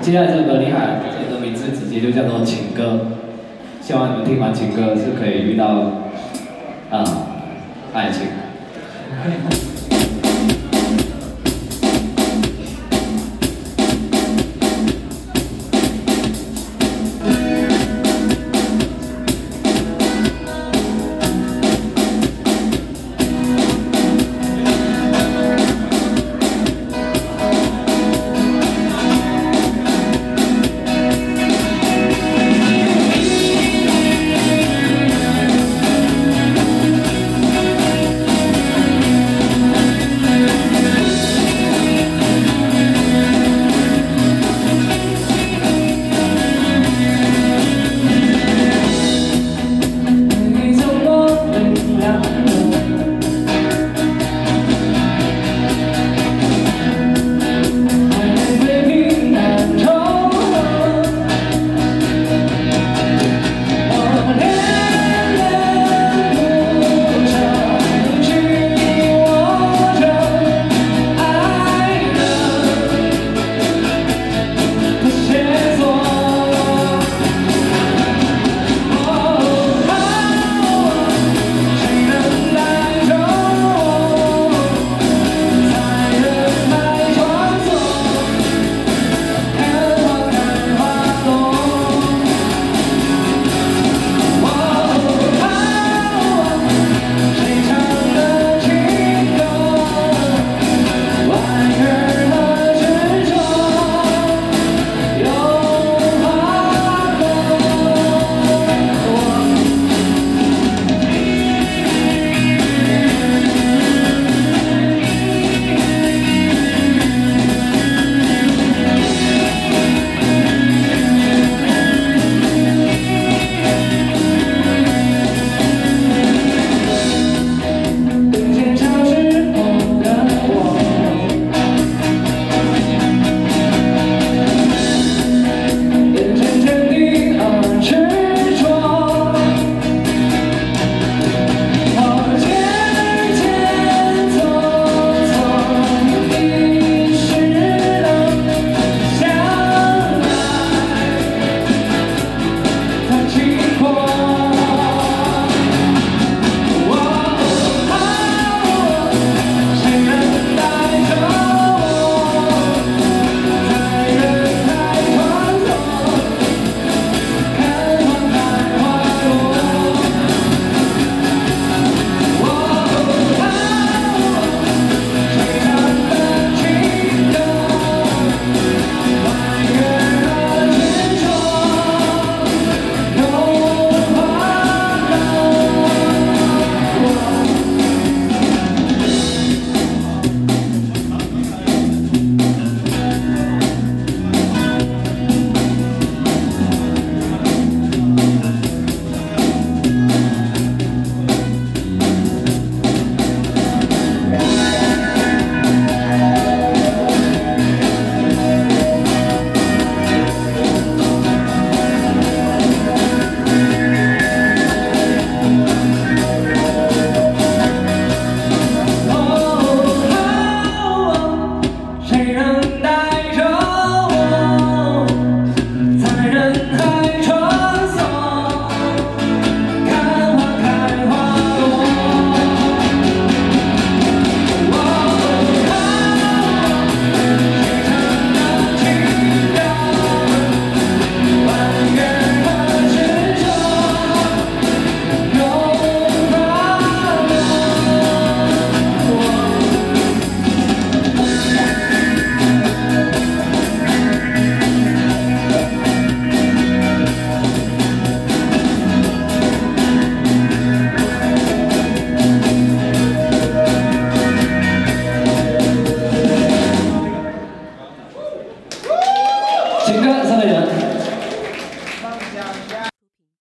接下来这首歌厉害，这首歌名字直接就叫做情歌，希望你们听完情歌是可以遇到啊爱情。